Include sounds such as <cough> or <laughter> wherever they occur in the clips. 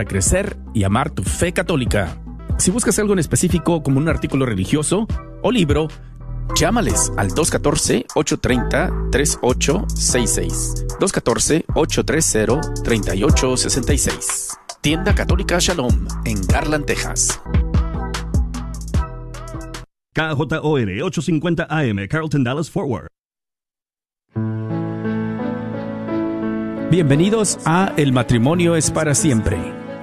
para crecer y amar tu fe católica. Si buscas algo en específico como un artículo religioso o libro, llámales al 214-830-3866. 214-830-3866. Tienda Católica Shalom en Garland, Texas. KJOR 850 AM, Carlton Dallas Forward. Bienvenidos a El matrimonio es para siempre,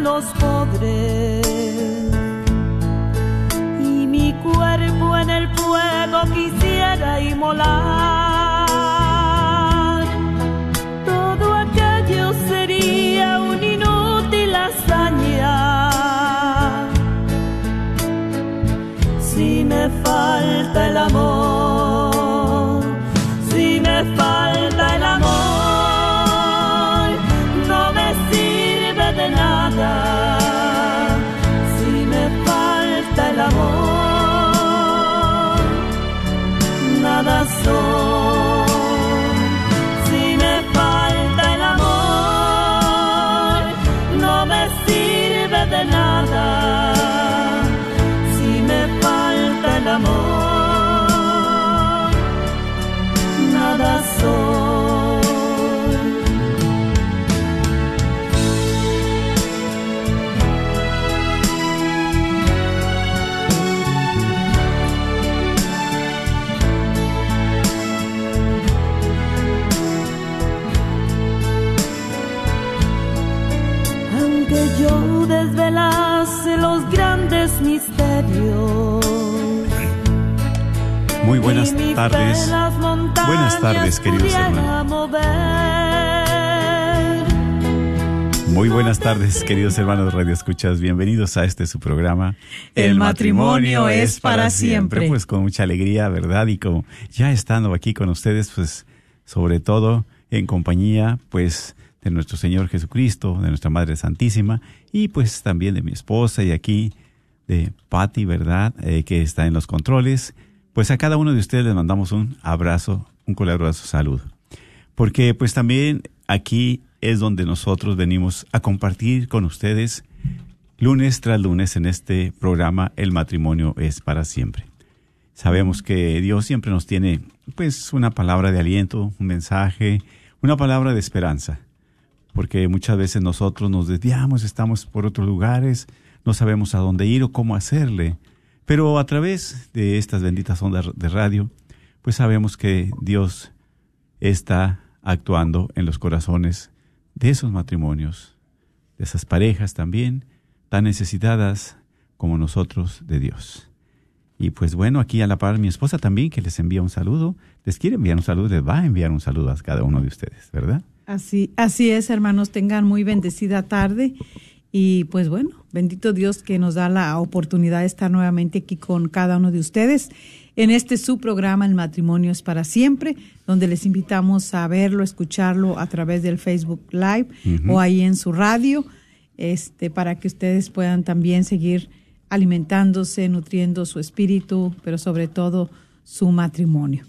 los pobres y mi cuerpo en el fuego quisiera inmolar, todo aquello sería un inútil hazaña. Si me falta el amor, tardes. Buenas tardes, queridos hermanos. Muy buenas tardes, queridos hermanos Radio Escuchas. Bienvenidos a este su programa. El matrimonio es para siempre. Pues con mucha alegría, ¿verdad? Y como ya estando aquí con ustedes, pues sobre todo en compañía, pues de nuestro Señor Jesucristo, de nuestra Madre Santísima y pues también de mi esposa y aquí de Patti, ¿verdad? Eh, que está en los controles. Pues a cada uno de ustedes les mandamos un abrazo, un colaborazo salud. Porque pues también aquí es donde nosotros venimos a compartir con ustedes lunes tras lunes en este programa El matrimonio es para siempre. Sabemos que Dios siempre nos tiene pues una palabra de aliento, un mensaje, una palabra de esperanza. Porque muchas veces nosotros nos desviamos, estamos por otros lugares, no sabemos a dónde ir o cómo hacerle. Pero a través de estas benditas ondas de radio, pues sabemos que Dios está actuando en los corazones de esos matrimonios, de esas parejas también, tan necesitadas como nosotros de Dios. Y pues bueno, aquí a la par mi esposa también, que les envía un saludo, les quiere enviar un saludo, les va a enviar un saludo a cada uno de ustedes, ¿verdad? Así, así es, hermanos, tengan muy bendecida tarde y pues bueno, bendito Dios que nos da la oportunidad de estar nuevamente aquí con cada uno de ustedes en este su programa El matrimonio es para siempre, donde les invitamos a verlo, escucharlo a través del Facebook Live o ahí en su radio, este para que ustedes puedan también seguir alimentándose, nutriendo su espíritu, pero sobre todo su matrimonio.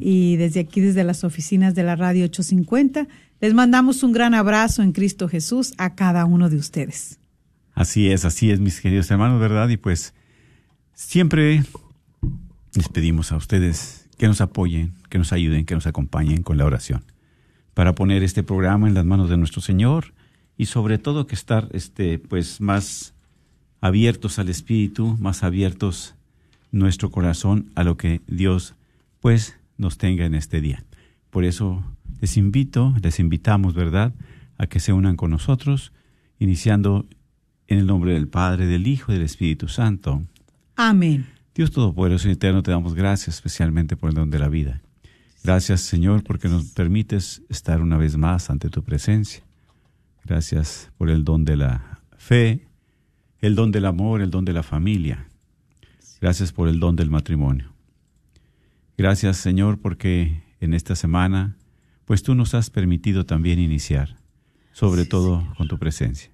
Y desde aquí, desde las oficinas de la Radio 850, les mandamos un gran abrazo en Cristo Jesús a cada uno de ustedes. Así es, así es, mis queridos hermanos, ¿verdad? Y pues siempre les pedimos a ustedes que nos apoyen, que nos ayuden, que nos acompañen con la oración para poner este programa en las manos de nuestro Señor y sobre todo que estar este pues más abiertos al espíritu, más abiertos nuestro corazón a lo que Dios pues nos tenga en este día. Por eso les invito, les invitamos, ¿verdad?, a que se unan con nosotros, iniciando en el nombre del Padre, del Hijo y del Espíritu Santo. Amén. Dios Todopoderoso y Eterno, te damos gracias especialmente por el don de la vida. Gracias, Señor, porque nos permites estar una vez más ante tu presencia. Gracias por el don de la fe, el don del amor, el don de la familia. Gracias por el don del matrimonio. Gracias, Señor, porque en esta semana, pues tú nos has permitido también iniciar, sobre todo con tu presencia.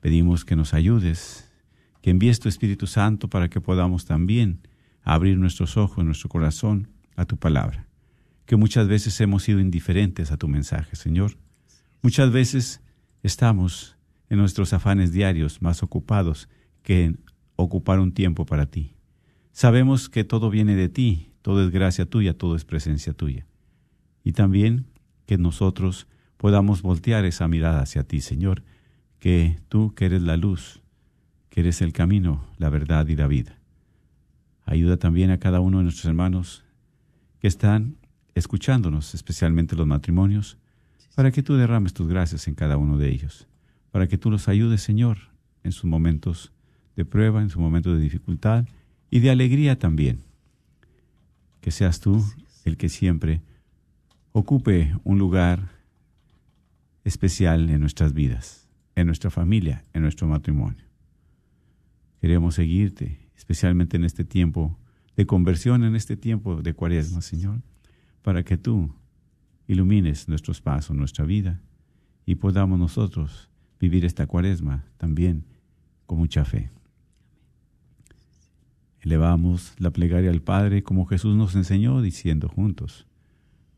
Pedimos que nos ayudes, que envíes tu Espíritu Santo para que podamos también abrir nuestros ojos, nuestro corazón a tu palabra, que muchas veces hemos sido indiferentes a tu mensaje, Señor. Muchas veces estamos en nuestros afanes diarios más ocupados que en ocupar un tiempo para ti. Sabemos que todo viene de ti, todo es gracia tuya, todo es presencia tuya. Y también que nosotros podamos voltear esa mirada hacia ti, Señor, que tú que eres la luz, que eres el camino, la verdad y la vida. Ayuda también a cada uno de nuestros hermanos que están escuchándonos, especialmente los matrimonios, para que tú derrames tus gracias en cada uno de ellos, para que tú los ayudes, Señor, en sus momentos de prueba, en sus momentos de dificultad y de alegría también. Que seas tú el que siempre ocupe un lugar especial en nuestras vidas, en nuestra familia, en nuestro matrimonio. Queremos seguirte, especialmente en este tiempo de conversión en este tiempo de cuaresma, Señor, para que tú ilumines nuestros pasos, nuestra vida, y podamos nosotros vivir esta cuaresma también con mucha fe. Elevamos la plegaria al Padre como Jesús nos enseñó, diciendo juntos,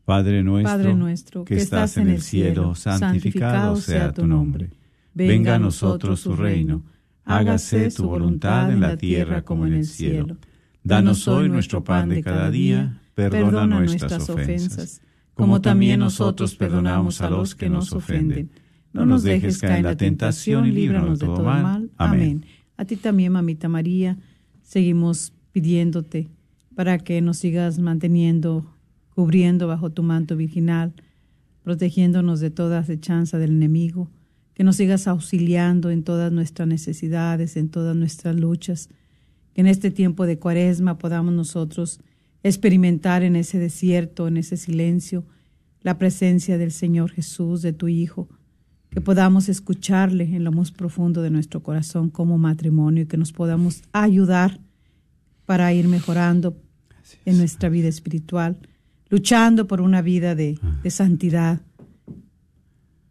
Padre nuestro, que estás en el cielo, santificado sea tu nombre. Venga a nosotros tu reino, hágase tu voluntad en la tierra como en el cielo. Danos hoy nuestro pan de cada día, perdona nuestras ofensas, como también nosotros perdonamos a los que nos ofenden. No nos dejes caer en la tentación y líbranos de todo mal. Amén. A ti también, mamita María, seguimos pidiéndote para que nos sigas manteniendo, cubriendo bajo tu manto virginal, protegiéndonos de toda acechanza del enemigo, que nos sigas auxiliando en todas nuestras necesidades, en todas nuestras luchas que en este tiempo de cuaresma podamos nosotros experimentar en ese desierto, en ese silencio, la presencia del Señor Jesús, de tu Hijo, que podamos escucharle en lo más profundo de nuestro corazón como matrimonio y que nos podamos ayudar para ir mejorando en nuestra vida espiritual, luchando por una vida de, de santidad.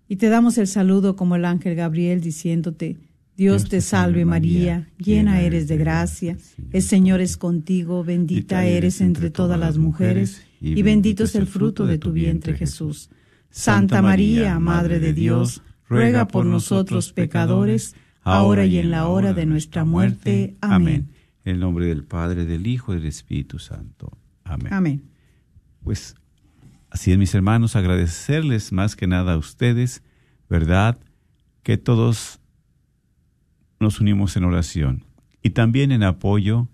Y te damos el saludo como el ángel Gabriel diciéndote, Dios te salve María, llena eres de gracia, el Señor es contigo, bendita eres entre todas las mujeres, y bendito es el fruto de tu vientre Jesús. Santa María, Madre de Dios, ruega por nosotros pecadores, ahora y en la hora de nuestra muerte. Amén. En el nombre del Padre, del Hijo y del Espíritu Santo. Amén. Amén. Pues así es, mis hermanos, agradecerles más que nada a ustedes, ¿verdad? Que todos nos unimos en oración y también en apoyo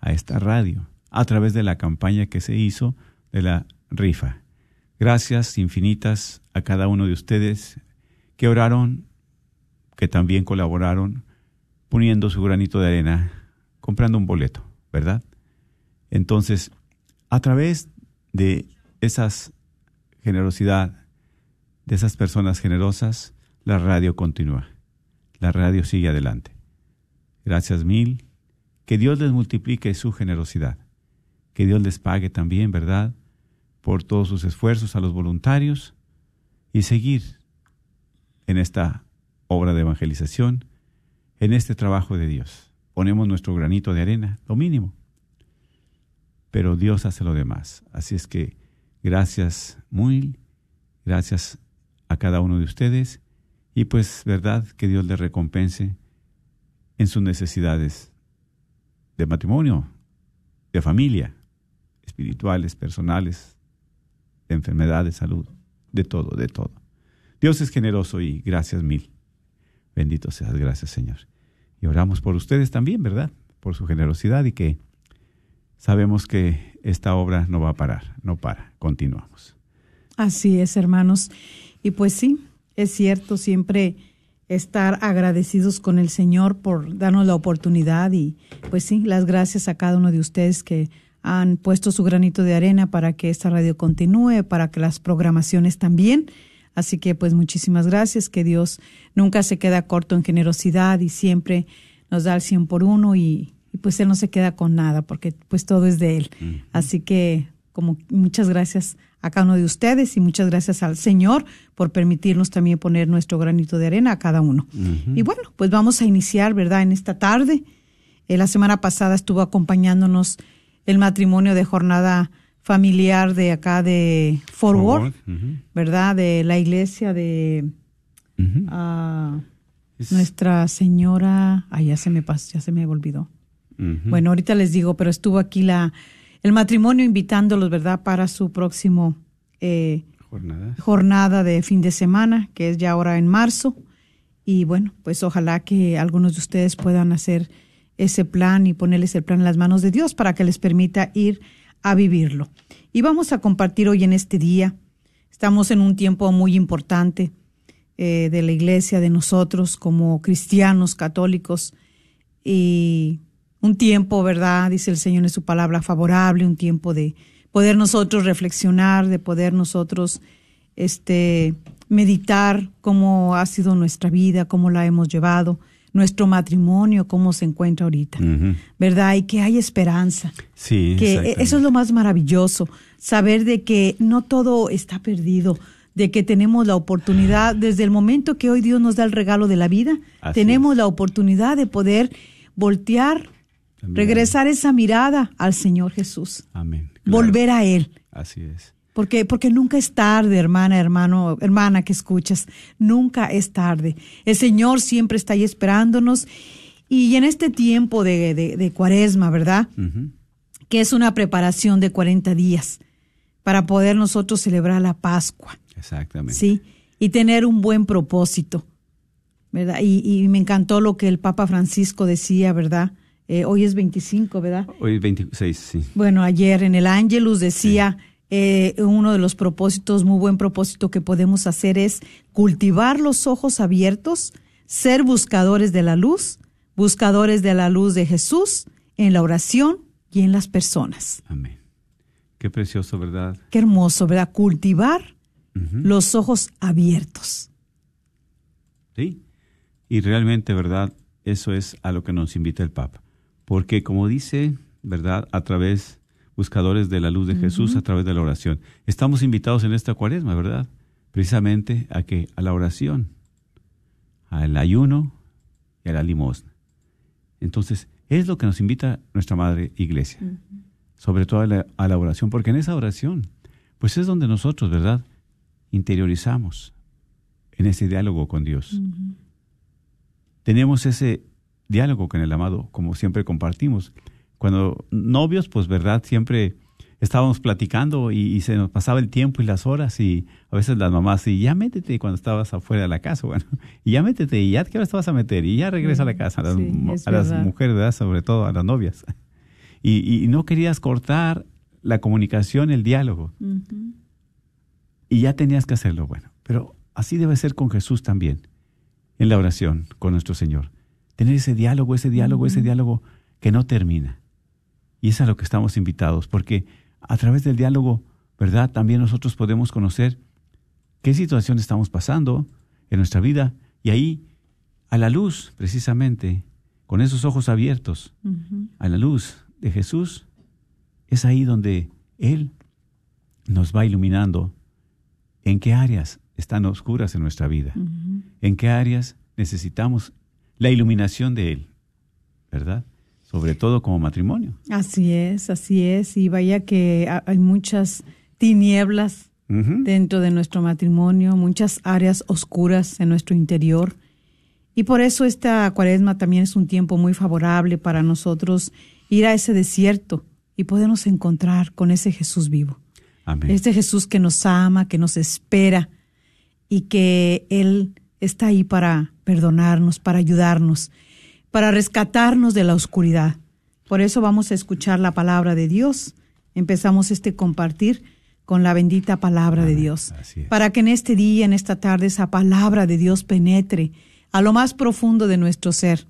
a esta radio a través de la campaña que se hizo de la rifa. Gracias infinitas a cada uno de ustedes que oraron, que también colaboraron poniendo su granito de arena, comprando un boleto, ¿verdad? Entonces, a través de esas generosidad, de esas personas generosas, la radio continúa la radio sigue adelante. Gracias mil. Que Dios les multiplique su generosidad. Que Dios les pague también, ¿verdad? Por todos sus esfuerzos a los voluntarios y seguir en esta obra de evangelización, en este trabajo de Dios. Ponemos nuestro granito de arena, lo mínimo. Pero Dios hace lo demás. Así es que gracias, muy gracias a cada uno de ustedes y pues verdad que Dios les recompense en sus necesidades de matrimonio, de familia, espirituales, personales, de enfermedad, de salud, de todo, de todo. Dios es generoso y gracias mil. Bendito seas, gracias Señor. Y oramos por ustedes también, ¿verdad? Por su generosidad y que sabemos que esta obra no va a parar, no para, continuamos. Así es, hermanos. Y pues sí, es cierto, siempre estar agradecidos con el Señor por darnos la oportunidad y pues sí, las gracias a cada uno de ustedes que han puesto su granito de arena para que esta radio continúe, para que las programaciones también. Así que pues muchísimas gracias, que Dios nunca se queda corto en generosidad y siempre nos da el cien por uno y, y pues Él no se queda con nada porque pues todo es de Él. Así que como muchas gracias a cada uno de ustedes y muchas gracias al Señor por permitirnos también poner nuestro granito de arena a cada uno. Y bueno, pues vamos a iniciar, ¿verdad? En esta tarde. Eh, la semana pasada estuvo acompañándonos el matrimonio de jornada familiar de acá de Forward, ¿verdad? De la iglesia de ah, Nuestra Señora, ah, ya se me pasó, ya se me olvidó. Bueno, ahorita les digo, pero estuvo aquí la el matrimonio invitándolos, ¿verdad?, para su próximo eh, Jornada. jornada de fin de semana, que es ya ahora en marzo. Y bueno, pues ojalá que algunos de ustedes puedan hacer ese plan y ponerles el plan en las manos de Dios para que les permita ir a vivirlo. Y vamos a compartir hoy en este día. Estamos en un tiempo muy importante eh, de la iglesia, de nosotros como cristianos católicos. Y un tiempo, ¿verdad? Dice el Señor en su palabra favorable, un tiempo de poder nosotros reflexionar, de poder nosotros este meditar cómo ha sido nuestra vida, cómo la hemos llevado, nuestro matrimonio, cómo se encuentra ahorita, ¿verdad? Y que hay esperanza. Sí, que exactamente. eso es lo más maravilloso, saber de que no todo está perdido, de que tenemos la oportunidad, desde el momento que hoy Dios nos da el regalo de la vida, Así tenemos es. la oportunidad de poder voltear. Regresar esa mirada al Señor Jesús, Amén. Claro. volver a Él. Así es. Porque, porque nunca es tarde, hermana, hermano, hermana que escuchas. Nunca es tarde. El Señor siempre está ahí esperándonos. Y en este tiempo de, de, de cuaresma, ¿verdad? Que es una preparación de 40 días para poder nosotros celebrar la Pascua, Exactamente. ¿sí? Y tener un buen propósito, ¿verdad? Y, y me encantó lo que el Papa Francisco decía, ¿verdad? Eh, hoy es 25, ¿verdad? Hoy es 26, sí. Bueno, ayer en el Ángelus decía eh, uno de los propósitos, muy buen propósito que podemos hacer es cultivar los ojos abiertos, ser buscadores de la luz, buscadores de la luz de Jesús en la oración y en las personas. Amén. Qué precioso, ¿verdad? Qué hermoso, ¿verdad? Cultivar los ojos abiertos. Sí. Y realmente, ¿verdad? Eso es a lo que nos invita el Papa. Porque como dice, ¿verdad? A través, buscadores de la luz de Jesús, a través de la oración. Estamos invitados en esta cuaresma, ¿verdad? Precisamente a que a la oración, al ayuno y a la limosna. Entonces, es lo que nos invita nuestra Madre Iglesia. Sobre todo a la, a la oración, porque en esa oración, pues es donde nosotros, ¿verdad? Interiorizamos en ese diálogo con Dios. Tenemos ese diálogo con el amado, como siempre compartimos. Cuando novios, pues verdad, siempre estábamos platicando y, y se nos pasaba el tiempo y las horas y a veces las mamás, y ya métete cuando estabas afuera de la casa, <laughs> bueno, y ya métete y ya qué hora te vas a meter y ya regresa a la casa, a las, Sí, a las mujeres, ¿verdad? sobre todo a las novias. Y, y no querías cortar la comunicación, el diálogo. Y ya tenías que hacerlo, bueno. Pero así debe ser con Jesús también, en la oración con nuestro Señor. Tener ese diálogo, ese diálogo, ese diálogo que no termina. Y es a lo que estamos invitados, porque a través del diálogo, ¿verdad? También nosotros podemos conocer qué situación estamos pasando en nuestra vida y ahí, a la luz, precisamente, con esos ojos abiertos, a la luz de Jesús, es ahí donde Él nos va iluminando en qué áreas están oscuras en nuestra vida, en qué áreas necesitamos la iluminación de Él, ¿verdad? sobre todo como matrimonio. Así es, así es. Y vaya que ha- hay muchas tinieblas dentro de nuestro matrimonio, muchas áreas oscuras en nuestro interior. Y por eso esta cuaresma también es un tiempo muy favorable para nosotros ir a ese desierto y podernos encontrar con ese Jesús vivo. Amén. Este Jesús que nos ama, que nos espera y que Él está ahí para perdonarnos, para ayudarnos, para rescatarnos de la oscuridad. Por eso vamos a escuchar la palabra de Dios. Empezamos este compartir con la bendita palabra de Dios. Para que en este día, en esta tarde, esa palabra de Dios penetre a lo más profundo de nuestro ser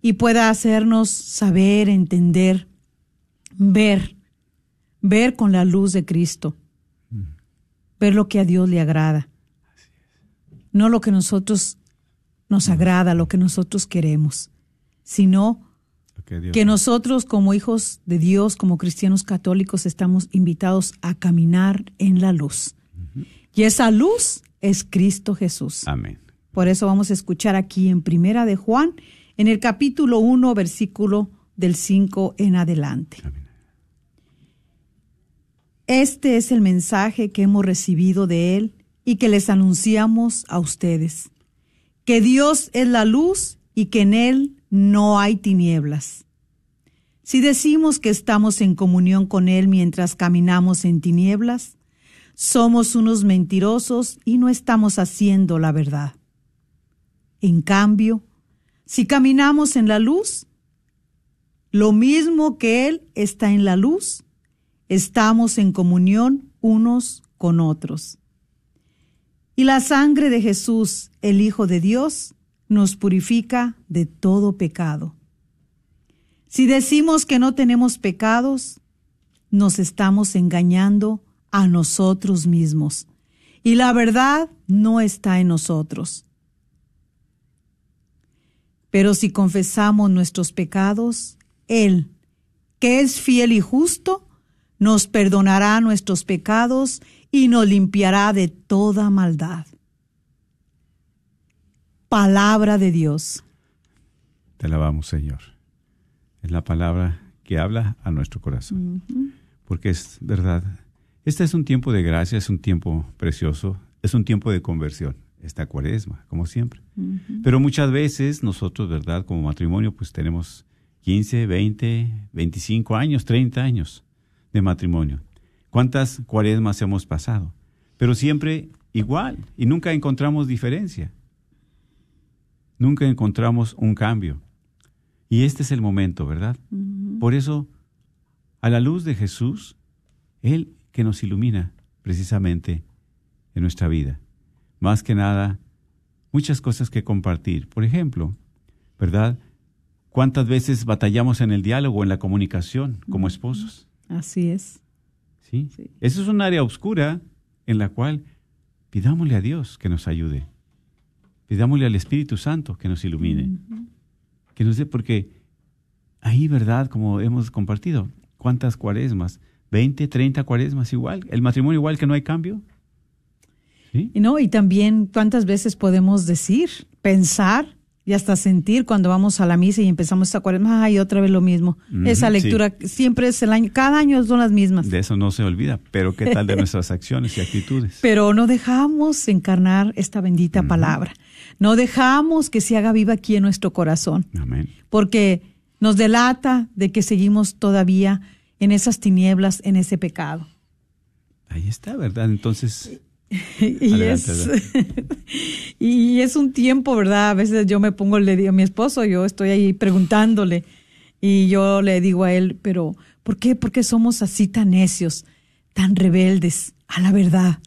y pueda hacernos saber, entender, ver, ver con la luz de Cristo, ver lo que a Dios le agrada, no lo que nosotros nos agrada, lo que nosotros queremos, sino que nosotros como hijos de Dios, como cristianos católicos, estamos invitados a caminar en la luz. Y esa luz es Cristo Jesús. Amén. Por eso vamos a escuchar aquí en Primera de Juan, en el capítulo 1, versículo del 5 en adelante. Amén. Este es el mensaje que hemos recibido de Él y que les anunciamos a ustedes, que Dios es la luz y que en Él no hay tinieblas. Si decimos que estamos en comunión con Él mientras caminamos en tinieblas, somos unos mentirosos y no estamos haciendo la verdad. En cambio, si caminamos en la luz, lo mismo que Él está en la luz, estamos en comunión unos con otros. Y la sangre de Jesús, el Hijo de Dios, nos purifica de todo pecado. Si decimos que no tenemos pecados, nos estamos engañando a nosotros mismos. Y la verdad no está en nosotros. Pero si confesamos nuestros pecados, Él, que es fiel y justo, nos perdonará nuestros pecados y nos limpiará de toda maldad. Palabra de Dios. Te alabamos, Señor. Es la palabra que habla a nuestro corazón. Porque es verdad. Este es un tiempo de gracia, es un tiempo precioso, es un tiempo de conversión, esta cuaresma, como siempre. Pero muchas veces nosotros, ¿verdad? Como matrimonio, pues tenemos 15, 20, 25 años, 30 años de matrimonio. ¿Cuántas cuaresmas hemos pasado? Pero siempre igual y nunca encontramos diferencia. Nunca encontramos un cambio. Y este es el momento, ¿verdad? Por eso, a la luz de Jesús, Él que nos ilumina precisamente en nuestra vida. Más que nada, muchas cosas que compartir. Por ejemplo, ¿verdad? ¿Cuántas veces batallamos en el diálogo, en la comunicación como esposos? Así es. ¿Sí? Sí. Eso es un área oscura en la cual pidámosle a Dios que nos ayude. Pidámosle al Espíritu Santo que nos ilumine. Que nos dé, porque ahí, ¿verdad? Como hemos compartido, ¿cuántas cuaresmas? 20, 30 cuaresmas igual. El matrimonio igual que no hay cambio. ¿Sí? Y no, y también cuántas veces podemos decir, pensar y hasta sentir cuando vamos a la misa y empezamos esta cuaresma, ay, otra vez lo mismo. Esa sí. lectura siempre es el año, cada año son las mismas. De eso no se olvida. Pero ¿qué tal de <laughs> nuestras acciones y actitudes? Pero no dejamos encarnar esta bendita palabra. No dejamos que se haga viva aquí en nuestro corazón, Amén. porque nos delata de que seguimos todavía en esas tinieblas, en ese pecado. Ahí está, ¿verdad? Entonces, <laughs> y, Adelante, es, <laughs> y es un tiempo, ¿verdad? A veces yo me pongo, le digo a mi esposo, yo estoy ahí preguntándole y yo le digo a él, pero ¿por qué? ¿Por qué somos así tan necios, tan rebeldes a la verdad?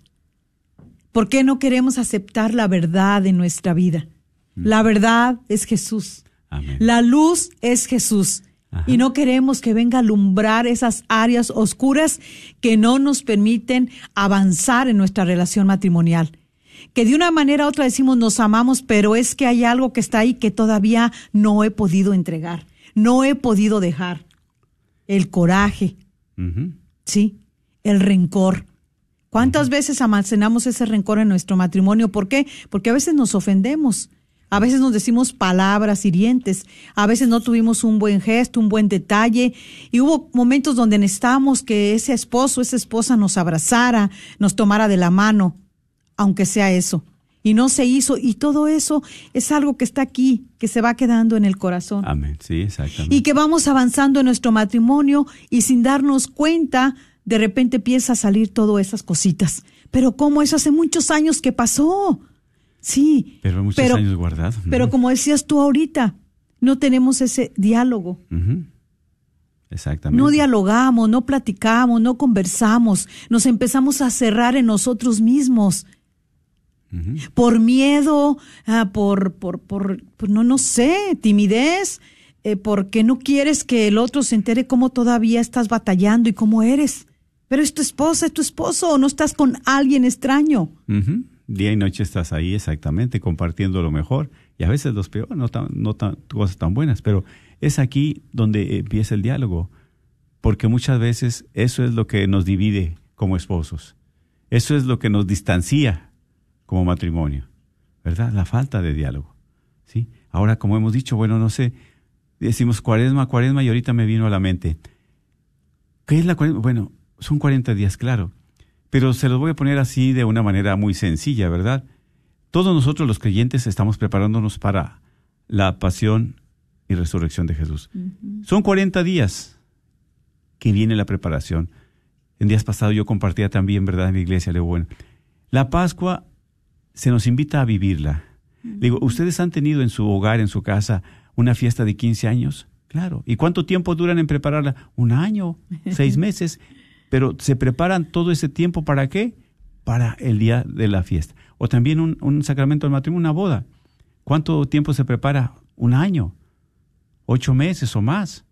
¿Por qué no queremos aceptar la verdad en nuestra vida? La verdad es Jesús. amén. La luz es Jesús. Ajá. Y no queremos que venga a alumbrar esas áreas oscuras que no nos permiten avanzar en nuestra relación matrimonial. Que de una manera u otra decimos nos amamos, pero es que hay algo que está ahí que todavía no he podido entregar, no he podido dejar. El coraje. ¿sí? El rencor. ¿Cuántas veces almacenamos ese rencor en nuestro matrimonio? ¿Por qué? Porque a veces nos ofendemos A veces nos decimos palabras hirientes, a veces no tuvimos un buen gesto, un buen detalle, y hubo momentos donde necesitábamos que ese esposo, esa esposa nos abrazara, nos tomara de la mano, aunque sea eso. Y no se hizo, y todo eso es algo que está aquí, que se va quedando en el corazón. Amén, sí, exactamente. Y que vamos avanzando en nuestro matrimonio y sin darnos cuenta, de repente empieza a salir todas esas cositas. Pero como eso hace muchos años que pasó. Sí. Pero muchos años guardados. Pero como decías tú ahorita, no tenemos ese diálogo. Exactamente. No dialogamos, no platicamos, no conversamos, nos empezamos a cerrar en nosotros mismos. Por miedo, ah, por, por, por, no, no sé, timidez, eh, porque no quieres que el otro se entere cómo todavía estás batallando y cómo eres. Pero es tu esposa, es tu esposo, o no estás con alguien extraño. Día y noche estás ahí exactamente compartiendo lo mejor y a veces los peores, no, tan, no tan, cosas tan buenas, pero es aquí donde empieza el diálogo, porque muchas veces eso es lo que nos divide como esposos, eso es lo que nos distancia como matrimonio, ¿verdad? La falta de diálogo, ¿sí? Ahora, como hemos dicho, bueno, no sé, decimos cuaresma, cuaresma y ahorita me vino a la mente, ¿qué es la cuaresma? Bueno, son 40 días, claro, pero se los voy a poner así de una manera muy sencilla, ¿verdad? Todos nosotros los creyentes estamos preparándonos para la pasión y resurrección de Jesús. Son 40 días que viene la preparación. En días pasados yo compartía también, ¿verdad?, en la iglesia de bueno. La Pascua se nos invita a vivirla. Digo, ¿ustedes han tenido en su hogar, en su casa, una fiesta de 15 años? Claro. ¿Y cuánto tiempo duran en prepararla? Un año, seis <laughs> meses. Pero se preparan todo ese tiempo para qué? Para el día de la fiesta. O también un, sacramento del matrimonio, una boda. ¿Cuánto tiempo se prepara? Un año, ocho meses o más.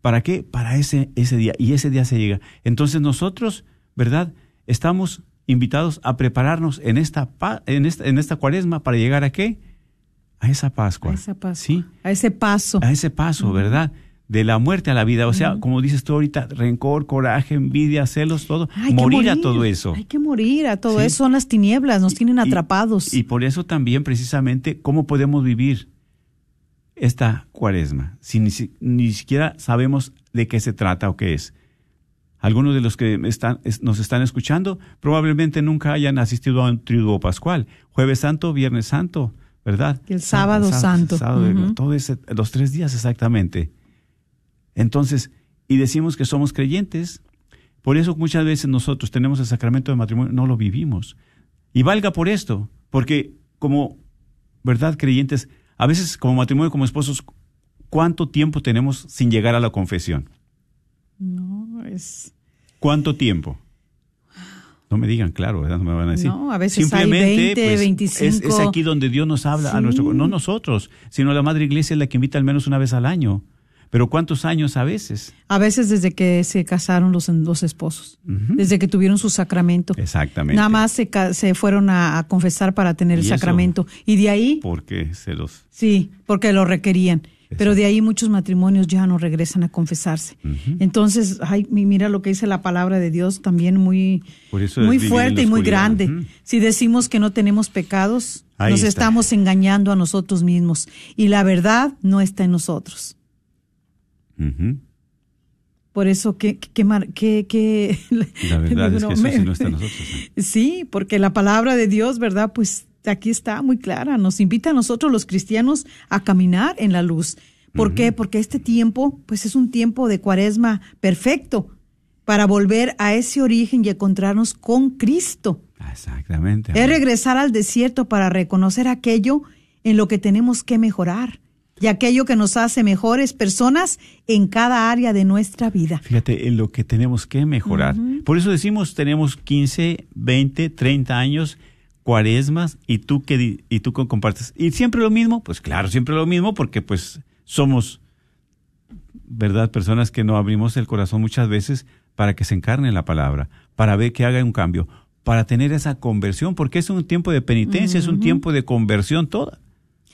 ¿Para qué? Para ese, ese día. Y ese día se llega. Entonces nosotros, ¿verdad? Estamos invitados a prepararnos en esta, en esta, en esta cuaresma para llegar a qué? A esa Pascua. A esa Pascua. Sí. A ese paso. A ese paso, ¿verdad? De la muerte a la vida. O sea, como dices tú ahorita, rencor, coraje, envidia, celos, todo. Morir, a todo eso. Hay que morir a todo eso. Son las tinieblas, nos tienen atrapados. Y, por eso también, precisamente, ¿cómo podemos vivir esta cuaresma? Si ni, ni siquiera sabemos de qué se trata o qué es. Algunos de los que están, nos están escuchando probablemente nunca hayan asistido a un triduo pascual, jueves santo, viernes santo, ¿verdad? El sábado, santo. los tres días exactamente. Entonces, y decimos que somos creyentes, por eso muchas veces nosotros tenemos el sacramento de matrimonio, no lo vivimos. Y valga por esto, porque como, ¿verdad? Creyentes, a veces como matrimonio, como esposos, ¿cuánto tiempo tenemos sin llegar a la confesión? No, es... ¿Cuánto tiempo? No me digan, claro, ¿verdad? No me van a decir. No, a veces Simplemente, hay 20, 25. Es, es, aquí donde Dios nos habla a nuestro, no nosotros, sino la Madre Iglesia es la que invita al menos una vez al año. Pero ¿cuántos años a veces? A veces desde que se casaron los, los esposos, desde que tuvieron su sacramento. Exactamente. Nada más se, se fueron a, confesar para tener el sacramento. y de ahí... Porque se los... Sí, porque lo requerían. Pero de ahí muchos matrimonios ya no regresan a confesarse. Entonces, ay, mira lo que dice la palabra de Dios también muy, muy fuerte y muy grande. Si decimos que no tenemos pecados, nos estamos engañando a nosotros mismos. Y la verdad no está en nosotros. Por eso, ¿qué, qué, qué, La <laughs> verdad es que eso sí no está en nosotros. <laughs> Sí, porque la palabra de Dios, ¿verdad? Pues aquí está muy clara, nos invita a nosotros los cristianos a caminar en la luz. ¿Por qué? Porque este tiempo, pues es un tiempo de cuaresma perfecto para volver a ese origen y encontrarnos con Cristo. Exactamente. Es regresar al desierto para reconocer aquello en lo que tenemos que mejorar y aquello que nos hace mejores personas en cada área de nuestra vida. Fíjate, en lo que tenemos que mejorar. Por eso decimos, tenemos 15, 20, 30 años cuaresmas y tú que y tú compartes. Y siempre lo mismo pues claro siempre lo mismo porque pues somos verdad personas que no abrimos el corazón muchas veces para que se encarne la palabra para ver que haga un cambio para tener esa conversión porque es un tiempo de penitencia es un tiempo de conversión toda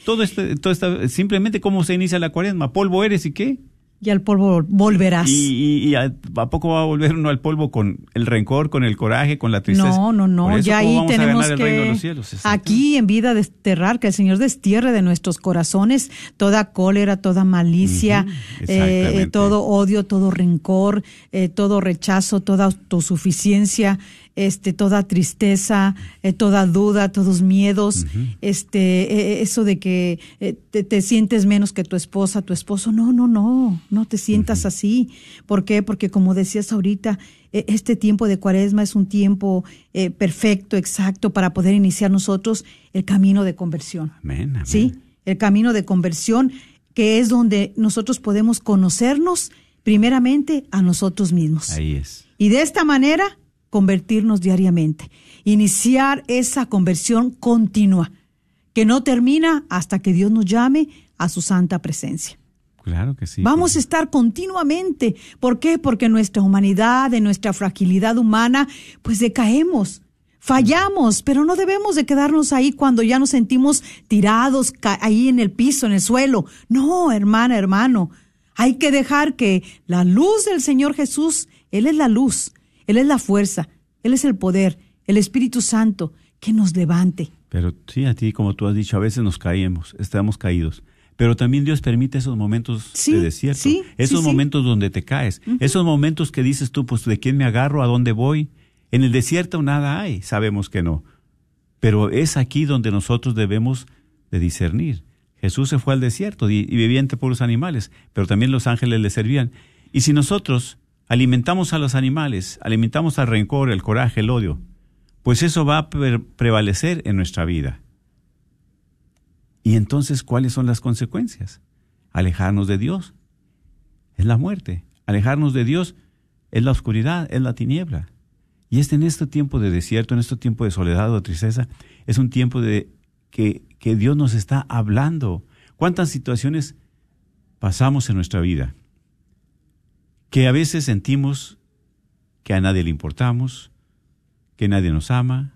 todo esto, todo simplemente cómo se inicia la cuaresma polvo eres y qué y al polvo volverás. ¿Y, y, y a, a poco va a volver uno al polvo con el rencor, con el coraje, con la tristeza? No, no, no, eso, ya ¿cómo ahí vamos a tenemos de que los cielos? Aquí en vida desterrar, que el Señor destierre de nuestros corazones toda cólera, toda malicia, Ujú, eh, exactamente. todo odio, todo rencor, eh, todo rechazo, toda autosuficiencia, este, toda tristeza, eh, toda duda, todos miedos, este, eh, eso de que eh, te, te sientes menos que tu esposa, tu esposo, no, no, no, no te sientas así. ¿Por qué? Porque como decías ahorita, eh, este tiempo de cuaresma es un tiempo eh, perfecto, exacto, para poder iniciar nosotros el camino de conversión. Amén, amén. ¿sí? El camino de conversión, que es donde nosotros podemos conocernos primeramente a nosotros mismos. Ahí es. Y de esta manera convertirnos diariamente. Iniciar esa conversión continua, que no termina hasta que Dios nos llame a su santa presencia. Claro que sí. Vamos a pues. estar continuamente. ¿Por qué? Porque nuestra humanidad, en nuestra fragilidad humana, pues decaemos. Fallamos, pero no debemos de quedarnos ahí cuando ya nos sentimos tirados ahí en el piso, en el suelo. No, hermana, hermano. Hay que dejar que la luz del Señor Jesús, Él es la luz, Él es la fuerza, Él es el poder, el Espíritu Santo, que nos levante. Pero sí, a ti, como tú has dicho, a veces nos caemos, estamos caídos. Pero también Dios permite esos momentos Sí, de desierto, sí, esos sí, momentos donde te caes, esos momentos que dices tú, pues, ¿de quién me agarro? ¿A dónde voy? En el desierto nada hay, sabemos que no. Pero es aquí donde nosotros debemos de discernir. Jesús se fue al desierto y, y vivía entre puros animales, pero también los ángeles le servían. Y si nosotros alimentamos a los animales, alimentamos al rencor, el coraje, el odio, pues eso va a pre- prevalecer en nuestra vida. Y entonces, ¿cuáles son las consecuencias? Alejarnos de Dios. Es la muerte. Alejarnos de Dios es la oscuridad, es la tiniebla. Y este en este tiempo de desierto, en este tiempo de soledad o de tristeza, es un tiempo de que Dios nos está hablando. ¿Cuántas situaciones pasamos en nuestra vida? Que a veces sentimos que a nadie le importamos, que nadie nos ama,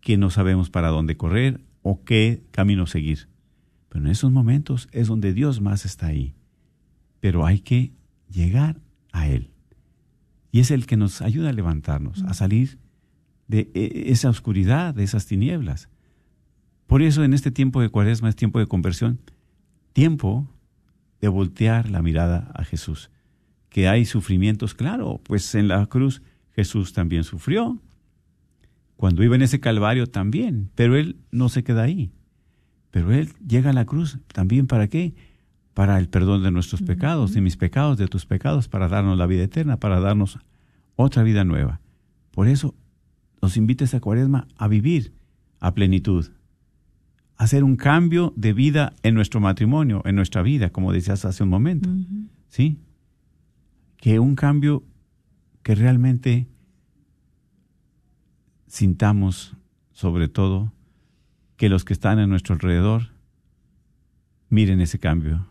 que no sabemos para dónde correr o qué camino seguir. Pero en esos momentos es donde Dios más está ahí. Pero hay que llegar a Él. Y es el que nos ayuda a levantarnos, a salir de eh, esa oscuridad, de esas tinieblas. Por eso en este tiempo de cuaresma es tiempo de conversión, tiempo de voltear la mirada a Jesús. Que hay sufrimientos, claro, pues en la cruz Jesús también sufrió. Cuando iba en ese calvario también, pero Él no se queda ahí. Pero Él llega a la cruz también para qué? Para el perdón de nuestros pecados, de mis pecados, de tus pecados, para darnos la vida eterna, para darnos otra vida nueva. Por eso nos invita esta cuaresma a vivir a plenitud, a hacer un cambio de vida en nuestro matrimonio, en nuestra vida, como decías hace un momento. ¿Sí? Que un cambio que realmente sintamos, sobre todo, que los que están a nuestro alrededor miren ese cambio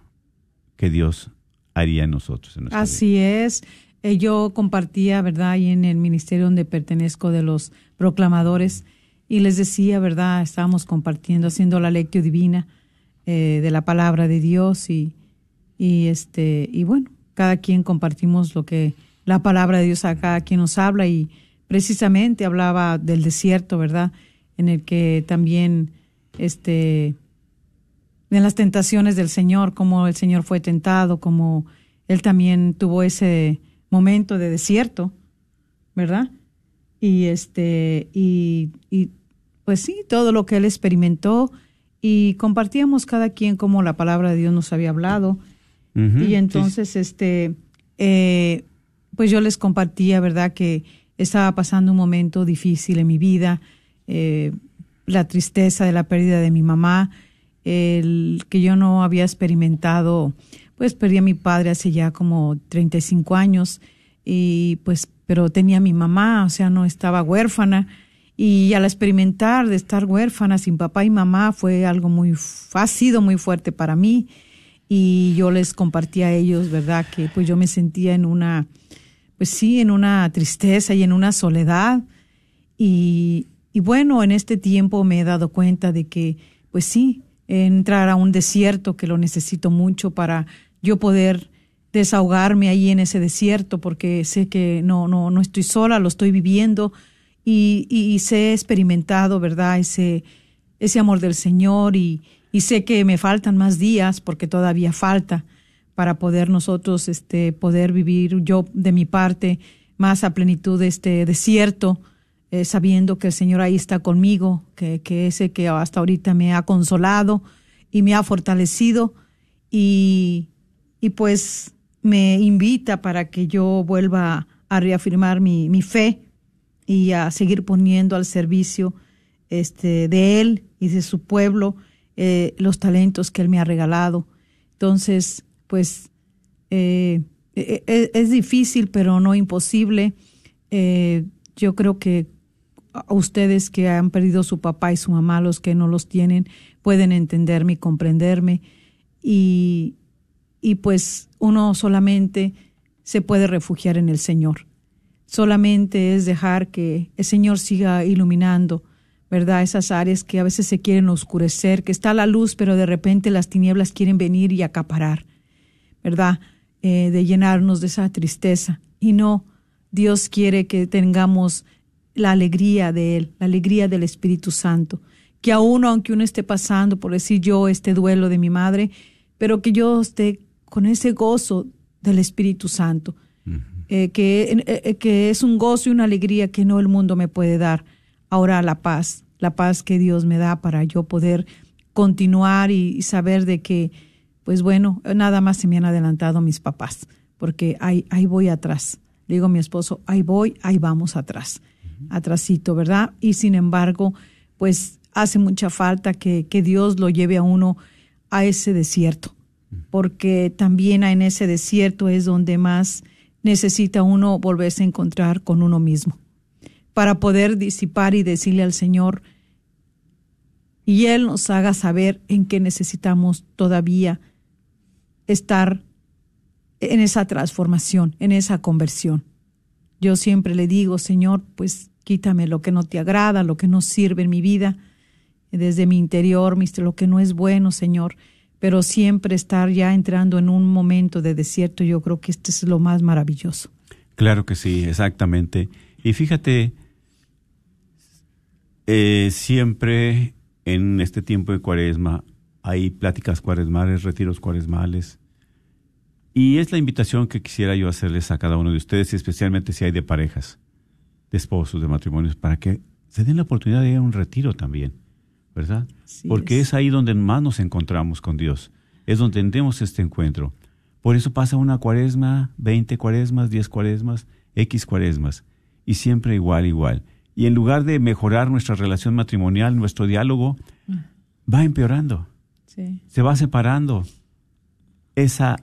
que Dios haría en nosotros. En nuestra vida. Así es. Eh, yo compartía, ¿verdad? Ahí en el ministerio donde pertenezco de los proclamadores y les decía, ¿verdad? Estábamos compartiendo, haciendo la lectio divina eh, de la palabra de Dios y, y este y bueno, cada quien compartimos lo que la palabra de Dios a cada quien nos habla y precisamente hablaba del desierto, ¿verdad? En el que también este en las tentaciones del Señor, como el Señor fue tentado, como él también tuvo ese momento de desierto, ¿verdad? Y este, y, y pues sí, todo lo que él experimentó, y compartíamos cada quien como la palabra de Dios nos había hablado. Y sí, entonces, este, eh, pues yo les compartía, ¿verdad?, que estaba pasando un momento difícil en mi vida, eh, la tristeza de la pérdida de mi mamá, el que yo no había experimentado, pues perdí a mi padre hace ya como 35 años y pues, pero tenía a mi mamá, o sea, no estaba huérfana y al experimentar de estar huérfana sin papá y mamá fue algo muy, ha sido muy fuerte para mí y yo les compartí a ellos, ¿verdad? Que pues yo me sentía en una, pues sí, en una tristeza y en una soledad y, y bueno, en este tiempo me he dado cuenta de que, pues sí, entrar a un desierto que lo necesito mucho para yo poder desahogarme ahí en ese desierto, porque sé que no, no, no estoy sola, lo estoy viviendo y, y, sé experimentado, ¿verdad? Ese, ese amor del Señor y, y sé que me faltan más días porque todavía falta para poder nosotros este poder vivir yo de mi parte más a plenitud de este desierto eh, sabiendo que el Señor ahí está conmigo que, que ese que hasta ahorita me ha consolado y me ha fortalecido. Y, y pues me invita para que yo vuelva a reafirmar mi, mi fe y a seguir poniendo al servicio este, de Él y de su pueblo eh, los talentos que Él me ha regalado. Entonces, pues eh, eh, es difícil, pero no imposible. yo creo que a ustedes que han perdido su papá y su mamá, los que no los tienen, pueden entenderme y comprenderme. Y, y pues uno solamente se puede refugiar en el Señor. Solamente es dejar que el Señor siga iluminando, ¿verdad? Esas áreas que a veces se quieren oscurecer, que está la luz, pero de repente las tinieblas quieren venir y acaparar, ¿verdad? Eh, de llenarnos de esa tristeza. Y no, Dios quiere que tengamos la alegría de Él, la alegría del Espíritu Santo. Que aún, aunque uno esté pasando, por decir yo, este duelo de mi madre, pero que yo esté con ese gozo del Espíritu Santo, eh, que, eh, eh, que es un gozo y una alegría que no el mundo me puede dar. Ahora la paz, la paz que Dios me da para yo poder continuar y, saber de que, pues bueno, nada más se me han adelantado mis papás, porque ahí, ahí voy atrás. digo a mi esposo, ahí voy, ahí vamos atrás, atrásito, ¿verdad? Y sin embargo, pues hace mucha falta que, que Dios lo lleve a uno a ese desierto, porque también en ese desierto es donde más necesita uno volverse a encontrar con uno mismo, para poder disipar y decirle al Señor, y Él nos haga saber en qué necesitamos todavía estar en esa transformación, en esa conversión. Yo siempre le digo, Señor, pues quítame lo que no te agrada, lo que no sirve en mi vida, desde mi interior, lo que no es bueno, Señor pero siempre estar ya entrando en un momento de desierto, yo creo que este es lo más maravilloso. Claro que sí, exactamente. Y fíjate, eh, siempre en este tiempo de cuaresma hay pláticas cuaresmales, retiros cuaresmales. Y es la invitación que quisiera yo hacerles a cada uno de ustedes, especialmente si hay de parejas, de esposos, de matrimonios, para que se den la oportunidad de ir a un retiro también ¿verdad? Porque es. ahí donde más nos encontramos con Dios, es donde tendremos este encuentro. Por eso pasa una cuaresma, 20 cuaresmas, 10 cuaresmas, X cuaresmas, y siempre igual, igual. Y en lugar de mejorar nuestra relación matrimonial, nuestro diálogo, va empeorando. Se va separando esa,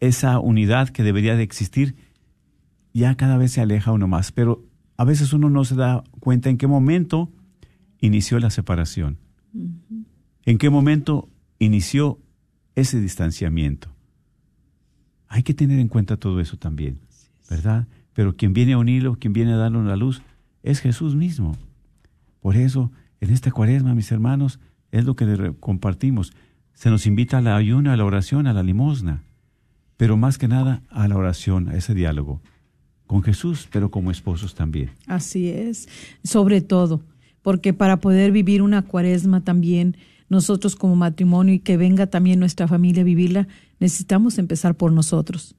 esa unidad que debería de existir, ya cada vez se aleja uno más. Pero a veces uno no se da cuenta en qué momento inició la separación? ¿En qué momento inició ese distanciamiento? Hay que tener en cuenta todo eso también, ¿verdad? Pero quien viene a unirlo, quien viene a darnos la luz, es Jesús mismo. Por eso, en esta cuaresma, mis hermanos, es lo que le compartimos. Se nos invita a la ayuna, a la oración, a la limosna, pero más que nada a la oración, a ese diálogo con Jesús, pero como esposos también. Así es, sobre todo porque para poder vivir una cuaresma también nosotros como matrimonio y que venga también nuestra familia a vivirla, necesitamos empezar por nosotros,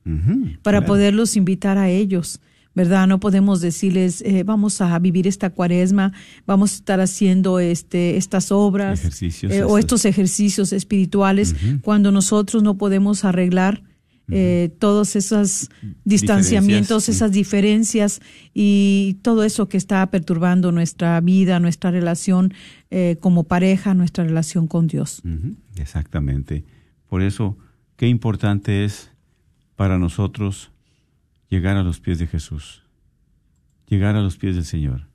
para poderlos invitar a ellos. ¿Verdad? No podemos decirles, eh, vamos a vivir esta cuaresma, vamos a estar haciendo este, estas obras eh, o estos ejercicios espirituales cuando nosotros no podemos arreglar eh, todos esos distanciamientos, esas diferencias y todo eso que está perturbando nuestra vida, nuestra relación como pareja, nuestra relación con Dios. Exactamente. Por eso, qué importante es para nosotros llegar a los pies de Jesús, llegar a los pies del Señor.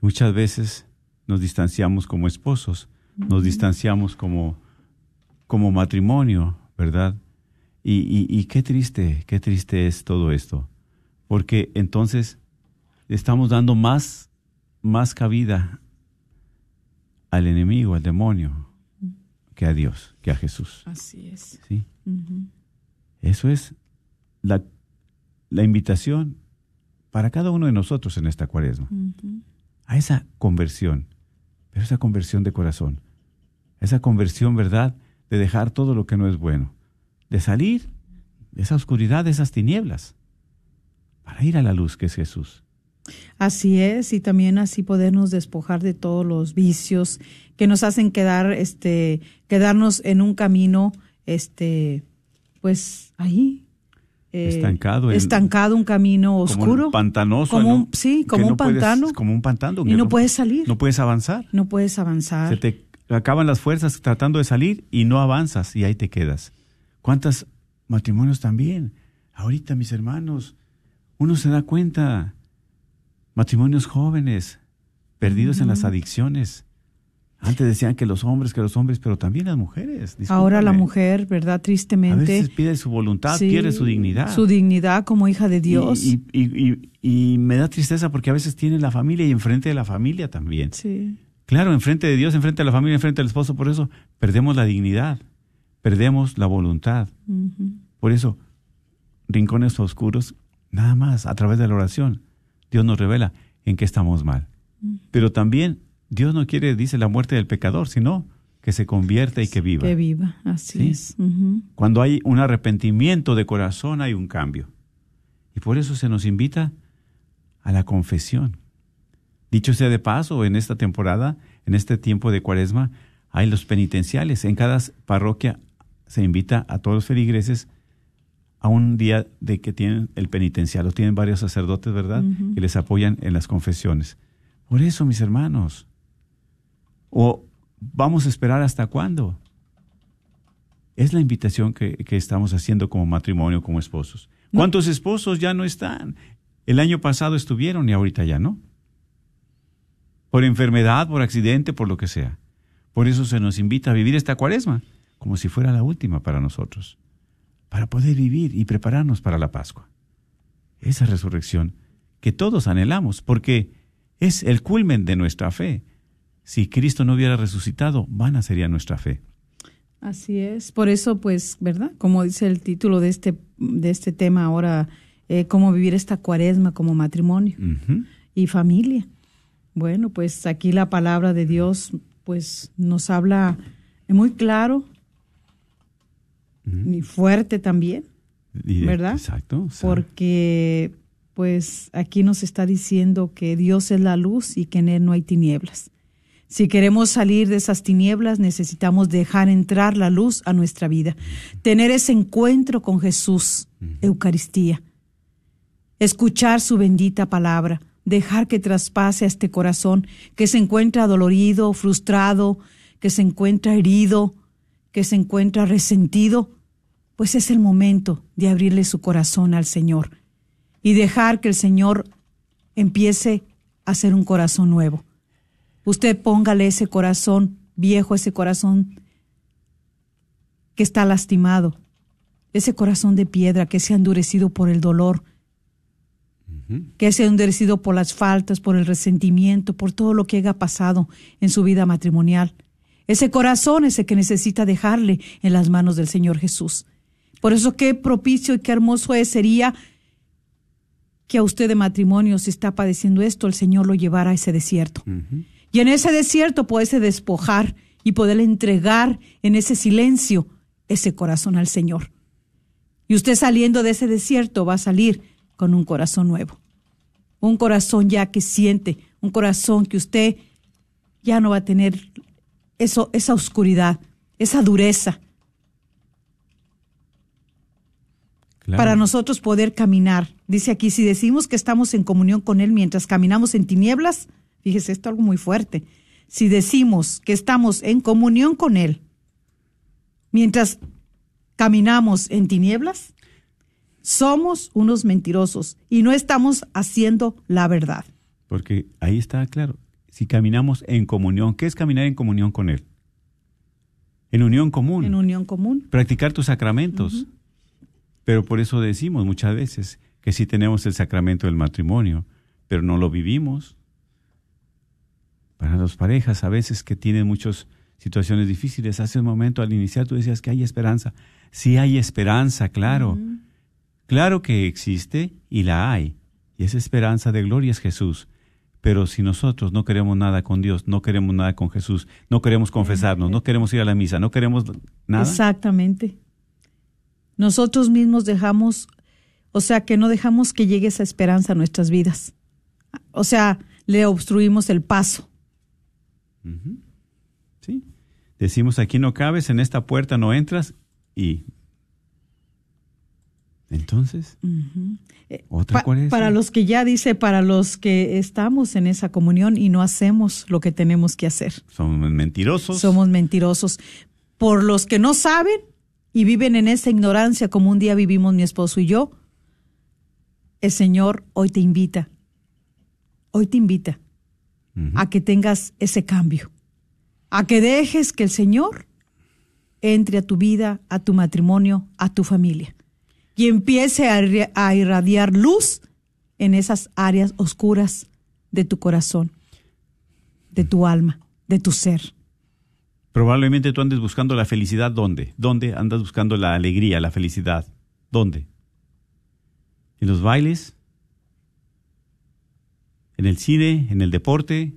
Muchas veces nos distanciamos como esposos, nos distanciamos como, como matrimonio, ¿verdad? Y, qué triste, qué triste es todo esto, porque entonces estamos dando más, más cabida al enemigo, al demonio, que a Dios, que a Jesús. Así es. ¿sí? Eso es la, la invitación para cada uno de nosotros en esta cuaresma, a esa conversión, pero esa conversión de corazón, esa conversión, ¿verdad?, de dejar todo lo que no es bueno, de salir de esa oscuridad, de esas tinieblas, para ir a la luz que es Jesús. Así es, y también así podernos despojar de todos los vicios que nos hacen quedar, este, quedarnos en un camino, este, pues ahí. Eh, Estancado en- estancado, un camino oscuro. Como pantanoso. Como un- sí, como no un puedes- pantano. como un pantano. Y no puedes salir. No puedes avanzar. No puedes avanzar. Se te acaban las fuerzas tratando de salir y no avanzas y ahí te quedas. ¿Cuántos matrimonios también? Ahorita, mis hermanos, uno se da cuenta, matrimonios jóvenes, perdidos en las adicciones. Antes decían que los hombres, que los hombres, pero también las mujeres. Ahora la mujer, ¿verdad? A Tristemente. veces pide su voluntad, sí, pierde su dignidad. Su dignidad como hija de Dios. Y, y- y- y- y me da tristeza porque a veces tiene la familia y enfrente de la familia también. sí. Claro, enfrente de Dios, enfrente de la familia, enfrente del esposo, por eso perdemos la dignidad, perdemos la voluntad. Por eso, rincones oscuros, nada más, a través de la oración, Dios nos revela en qué estamos mal. Pero también Dios no quiere, dice, la muerte del pecador, sino que se convierta y que viva. Que viva, así Sí. es. Cuando hay un arrepentimiento de corazón, hay un cambio. Y por eso se nos invita a la confesión. Dicho sea de paso, en esta temporada, en este tiempo de cuaresma, hay los penitenciales. En cada parroquia se invita a todos los feligreses a un día de que tienen el penitencial. Lo tienen varios sacerdotes, ¿verdad? Que les apoyan en las confesiones. Por eso, mis hermanos. ¿O vamos a esperar hasta cuándo? Es la invitación que, que estamos haciendo como matrimonio, como esposos. ¿Cuántos esposos ya no están? El año pasado estuvieron y ahorita ya no. Por enfermedad, por accidente, por lo que sea. Por eso se nos invita a vivir esta cuaresma como si fuera la última para nosotros, para poder vivir y prepararnos para la Pascua. Esa resurrección que todos anhelamos, porque es el culmen de nuestra fe. Si Cristo no hubiera resucitado, vana sería nuestra fe. Así es. Por eso, pues, ¿verdad? Como dice el título de este, de este tema ahora, eh, cómo vivir esta cuaresma como matrimonio y familia. Bueno, pues aquí la palabra de Dios, pues, nos habla muy claro y fuerte también, Y ¿Verdad? Exacto. porque, pues, aquí nos está diciendo que Dios es la luz y que en Él no hay tinieblas. Si queremos salir de esas tinieblas, necesitamos dejar entrar la luz a nuestra vida, tener ese encuentro con Jesús, Eucaristía, escuchar su bendita palabra, dejar que traspase a este corazón que se encuentra dolorido, frustrado, que se encuentra herido, que se encuentra resentido, pues es el momento de abrirle su corazón al Señor y dejar que el Señor empiece a hacer un corazón nuevo. Usted póngale ese corazón viejo, ese corazón que está lastimado, ese corazón de piedra que se ha endurecido por el dolor, que se ha endurecido por las faltas, por el resentimiento, por todo lo que haya pasado en su vida matrimonial. Ese corazón es el que necesita dejarle en las manos del Señor Jesús. Por eso qué propicio y qué hermoso es, sería que a usted de matrimonio, si está padeciendo esto, el Señor lo llevara a ese desierto. Y en ese desierto puede despojar y poder entregar en ese silencio ese corazón al Señor. Y usted saliendo de ese desierto va a salir con un corazón nuevo. Un corazón ya que siente, un corazón que usted ya no va a tener eso, esa oscuridad, esa dureza, Claro. para nosotros poder caminar. Dice aquí, si decimos que estamos en comunión con Él mientras caminamos en tinieblas, fíjese, esto es algo muy fuerte. Si decimos que estamos en comunión con Él mientras caminamos en tinieblas, somos unos mentirosos y no estamos haciendo la verdad. Porque ahí está claro. Si caminamos en comunión, ¿qué es caminar en comunión con Él? En unión común. En unión común. practicar tus sacramentos. Pero por eso decimos muchas veces que sí tenemos el sacramento del matrimonio, pero no lo vivimos. Para las parejas a veces que tienen muchos situaciones difíciles. Hace un momento al iniciar tú decías que hay esperanza. Sí hay esperanza, claro. Claro que existe y la hay. Y esa esperanza de gloria es Jesús. Pero si nosotros no queremos nada con Dios, no queremos nada con Jesús, no queremos confesarnos, no queremos ir a la misa, no queremos nada. Exactamente. Nosotros mismos dejamos, o sea, que no dejamos que llegue esa esperanza a nuestras vidas. O sea, le obstruimos el paso. Sí. Decimos, aquí no cabes, en esta puerta no entras y... Entonces, Eh, ¿otra pa- cuál es? Para los que ya dice, para los que estamos en esa comunión y no hacemos lo que tenemos que hacer. Somos mentirosos. Somos mentirosos. Por los que no saben y viven en esa ignorancia como un día vivimos mi esposo y yo, el Señor hoy te invita, hoy te invita a que tengas ese cambio, a que dejes que el Señor entre a tu vida, a tu matrimonio, a tu familia y empiece a, a irradiar luz en esas áreas oscuras de tu corazón, de tu alma, de tu ser. Probablemente tú andes buscando la felicidad. ¿Dónde? ¿Dónde andas buscando la alegría, la felicidad? ¿Dónde? ¿En los bailes? ¿En el cine? ¿En el deporte?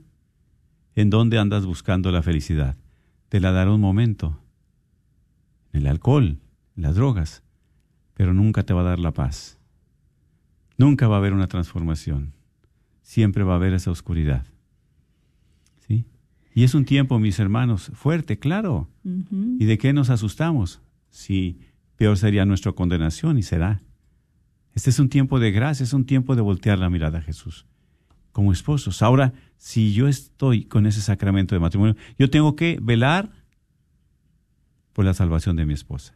¿En dónde andas buscando la felicidad? Te la dará un momento. En el alcohol, en las drogas. Pero nunca te va a dar la paz. Nunca va a haber una transformación. Siempre va a haber esa oscuridad. ¿Sí? Y es un tiempo, mis hermanos, fuerte, claro. ¿Y de qué nos asustamos? Si peor sería nuestra condenación y será. Este es un tiempo de gracia, es un tiempo de voltear la mirada a Jesús como esposos. Ahora, si yo estoy con ese sacramento de matrimonio, yo tengo que velar por la salvación de mi esposa.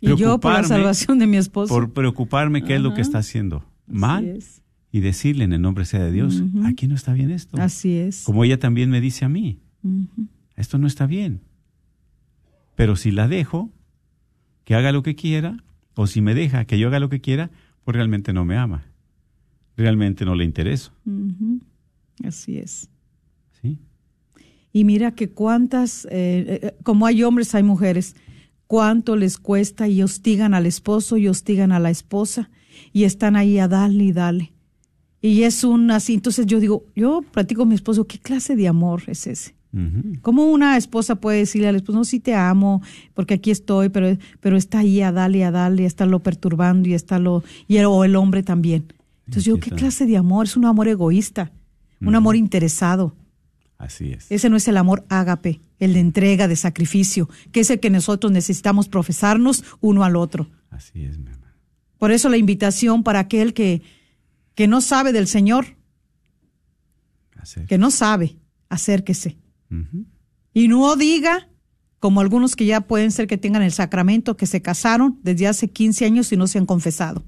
Y yo por la salvación de mi esposo. Por preocuparme qué es lo que está haciendo mal y decirle en el nombre sea de Dios, Ujú. aquí no está bien esto. Así es. Como ella también me dice a mí, esto no está bien. Pero si la dejo, que haga lo que quiera, o si me deja que yo haga lo que quiera, pues realmente no me ama. Realmente no le intereso. Así es. ¿sí? Y mira que cuántas, eh, eh, como hay hombres, hay mujeres, cuánto les cuesta y hostigan al esposo y hostigan a la esposa y están ahí a darle y darle. Y es un así, entonces yo digo, yo platico con mi esposo, ¿qué clase de amor es ese? ¿Cómo una esposa puede decirle al esposo, no, sí te amo, porque aquí estoy, pero, pero está ahí a darle, a darle, a estarlo perturbando y estarlo, y el, o el hombre también? Entonces yo, ¿qué clase de amor? Es un amor egoísta, un amor interesado. Así es. Ese no es el amor ágape, el de entrega, de sacrificio, que es el que nosotros necesitamos profesarnos uno al otro. Así es, mi hermano. Por eso la invitación para aquel que, que no sabe del Señor, que no sabe, acérquese. Y no diga, como algunos que ya pueden ser que tengan el sacramento, que se casaron desde hace 15 años y no se han confesado.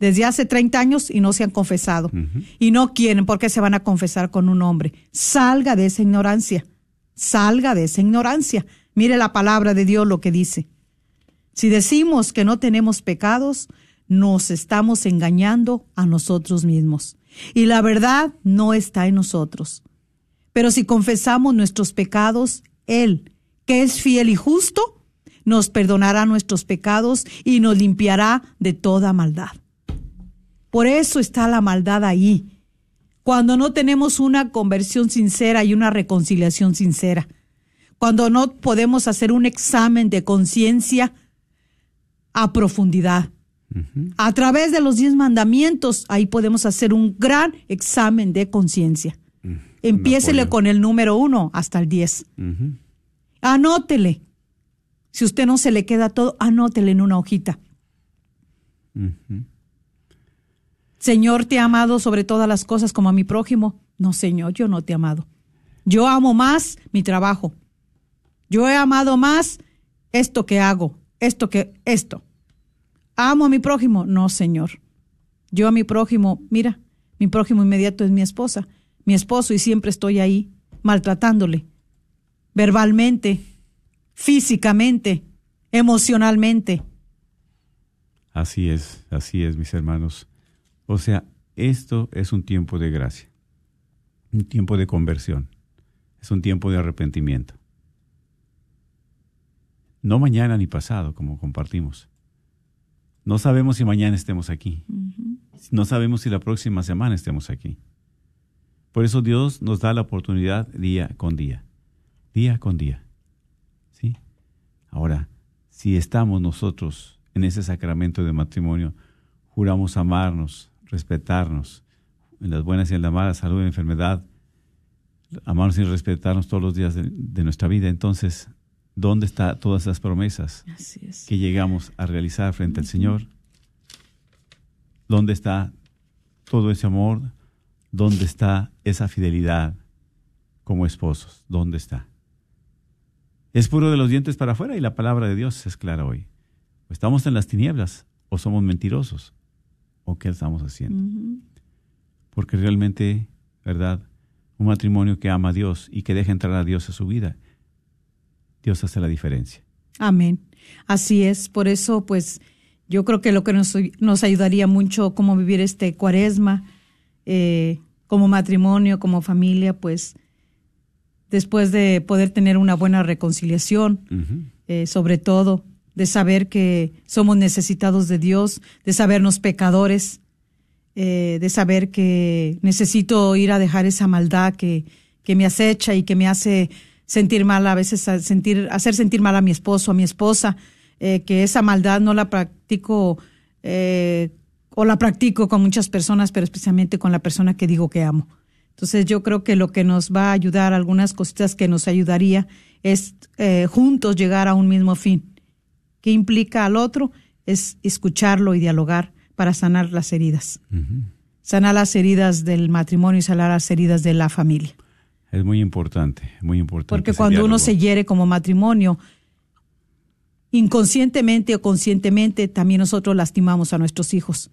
Desde hace 30 años y no se han confesado. Y no quieren porque se van a confesar con un hombre. Salga de esa ignorancia. Salga de esa ignorancia. Mire la palabra de Dios lo que dice. Si decimos que no tenemos pecados, nos estamos engañando a nosotros mismos. Y la verdad no está en nosotros. Pero si confesamos nuestros pecados, Él, que es fiel y justo, nos perdonará nuestros pecados y nos limpiará de toda maldad. Por eso está la maldad ahí. Cuando no tenemos una conversión sincera y una reconciliación sincera. Cuando no podemos hacer un examen de conciencia a profundidad. A través de los diez mandamientos, ahí podemos hacer un gran examen de conciencia. Empiésele apoyo. con el número uno hasta el diez. Ujú. Anótele. Si usted no se le queda todo, anótele en una hojita. Señor, te he amado sobre todas las cosas como a mi prójimo. No, Señor, yo no te he amado. Yo amo más mi trabajo. Yo he amado más esto que hago, esto que esto. Amo a mi prójimo. No, Señor. Yo a mi prójimo, mira, mi prójimo inmediato es mi esposa, mi esposo y siempre estoy ahí maltratándole. Verbalmente, físicamente, emocionalmente. Así es, así es, mis hermanos. O sea, esto es un tiempo de gracia, un tiempo de conversión, es un tiempo de arrepentimiento. No mañana ni pasado, como compartimos. No sabemos si mañana estemos aquí. No sabemos si la próxima semana estemos aquí. Por eso Dios nos da la oportunidad día con día, día con día. ¿Sí? Ahora, si estamos nosotros en ese sacramento de matrimonio, juramos amarnos, respetarnos, en las buenas y en las malas, salud y enfermedad, amarnos y respetarnos todos los días de, nuestra vida. Entonces, ¿dónde están todas esas promesas que llegamos a realizar frente al Señor? ¿Dónde está todo ese amor? ¿Dónde está esa fidelidad como esposos? ¿Dónde está? Es puro de los dientes para afuera y la palabra de Dios es clara hoy. estamos en las tinieblas o somos mentirosos o qué estamos haciendo. Porque realmente, ¿verdad? Un matrimonio que ama a Dios y que deja entrar a Dios a su vida, Dios hace la diferencia. Amén. Así es. Por eso, pues, yo creo que lo que nos, nos ayudaría mucho como vivir este cuaresma, eh, como matrimonio, como familia, pues después de poder tener una buena reconciliación, eh, sobre todo de saber que somos necesitados de Dios, de sabernos pecadores, eh, de saber que necesito ir a dejar esa maldad que, que me acecha y que me hace sentir mal, a veces sentir, hacer sentir mal a mi esposo, a mi esposa, que esa maldad no la practico o la practico con muchas personas, pero especialmente con la persona que digo que amo. Entonces yo creo que lo que nos va a ayudar, algunas cositas que nos ayudaría, es eh, juntos llegar a un mismo fin. ¿Qué implica al otro? Es escucharlo y dialogar para sanar las heridas. Sanar las heridas del matrimonio y sanar las heridas de la familia. Es muy importante, muy importante. Porque cuando uno se hiere como matrimonio, inconscientemente o conscientemente, también nosotros lastimamos a nuestros hijos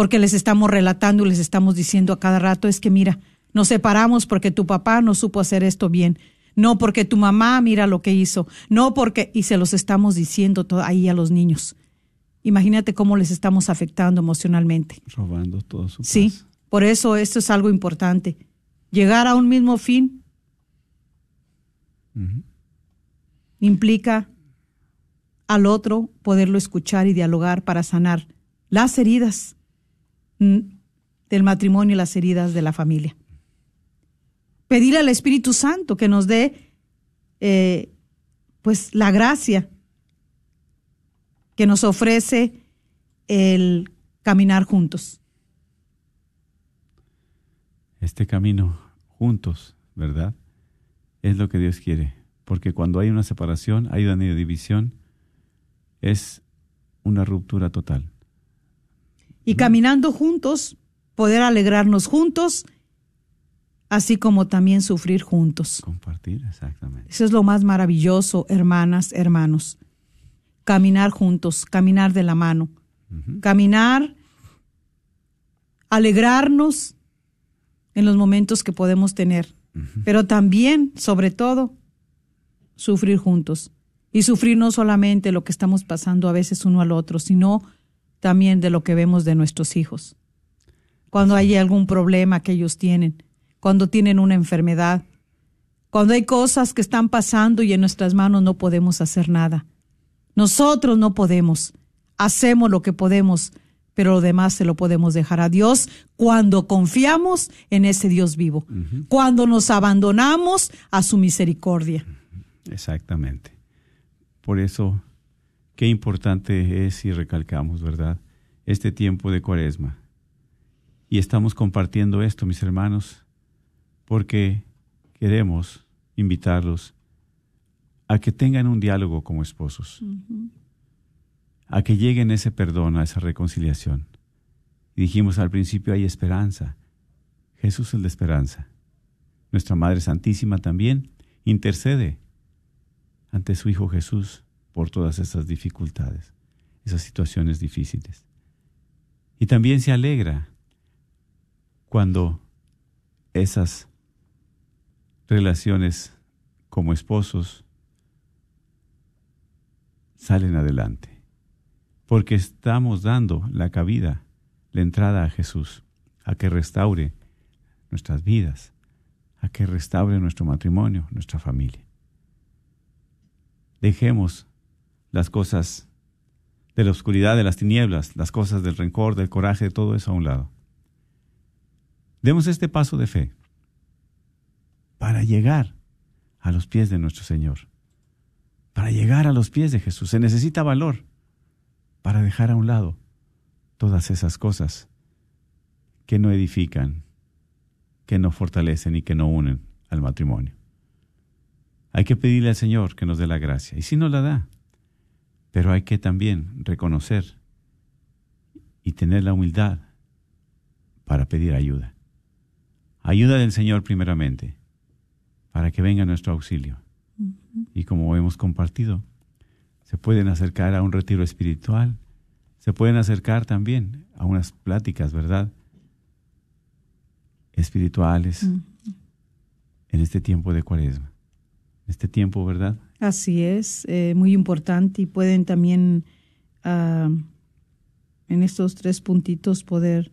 porque les estamos relatando y les estamos diciendo a cada rato es que mira, nos separamos porque tu papá no supo hacer esto bien, no porque tu mamá mira lo que hizo, no porque y se los estamos diciendo todo ahí a los niños. Imagínate cómo les estamos afectando emocionalmente. Robando todo su Sí, por eso esto es algo importante. Llegar a un mismo fin implica al otro poderlo escuchar y dialogar para sanar las heridas del matrimonio y las heridas de la familia. Pedirle al Espíritu Santo que nos dé eh, pues la gracia que nos ofrece el caminar juntos. Este camino juntos, ¿verdad? Es lo que Dios quiere, porque cuando hay una separación, hay una división, es una ruptura total y caminando juntos, poder alegrarnos juntos, así como también sufrir juntos. Compartir, exactamente. Eso es lo más maravilloso, hermanas, hermanos. Caminar juntos, caminar de la mano. Caminar, alegrarnos en los momentos que podemos tener, pero también, sobre todo, sufrir juntos. Y sufrir no solamente lo que estamos pasando a veces uno al otro, sino también de lo que vemos de nuestros hijos. Cuando hay algún problema que ellos tienen, cuando tienen una enfermedad, cuando hay cosas que están pasando y en nuestras manos no podemos hacer nada. Nosotros no podemos, hacemos lo que podemos, pero lo demás se lo podemos dejar a Dios cuando confiamos en ese Dios vivo, cuando nos abandonamos a su misericordia. Exactamente. Por eso Qué importante es y recalcamos, ¿verdad? Este tiempo de cuaresma. Y estamos compartiendo esto, mis hermanos, porque queremos invitarlos a que tengan un diálogo como esposos, a que lleguen ese perdón, a esa reconciliación. Y dijimos al principio, hay esperanza. Jesús es la esperanza. Nuestra Madre Santísima también intercede ante su Hijo Jesús por todas esas dificultades, esas situaciones difíciles. Y también se alegra cuando esas relaciones como esposos salen adelante, porque estamos dando la cabida, la entrada a Jesús, a que restaure nuestras vidas, a que restaure nuestro matrimonio, nuestra familia. Dejemos las cosas de la oscuridad, de las tinieblas, las cosas del rencor, del coraje, todo eso a un lado. Demos este paso de fe para llegar a los pies de nuestro Señor, para llegar a los pies de Jesús. Se necesita valor para dejar a un lado todas esas cosas que no edifican, que no fortalecen y que no unen al matrimonio. Hay que pedirle al Señor que nos dé la gracia, y si no la da, pero hay que también reconocer y tener la humildad para pedir ayuda. Ayuda del Señor primeramente, para que venga nuestro auxilio. Y como hemos compartido, se pueden acercar a un retiro espiritual, se pueden acercar también a unas pláticas, ¿verdad? Espirituales en este tiempo de cuaresma. Este tiempo, ¿verdad? Así es, eh, muy importante y pueden también ah, en estos tres puntitos poder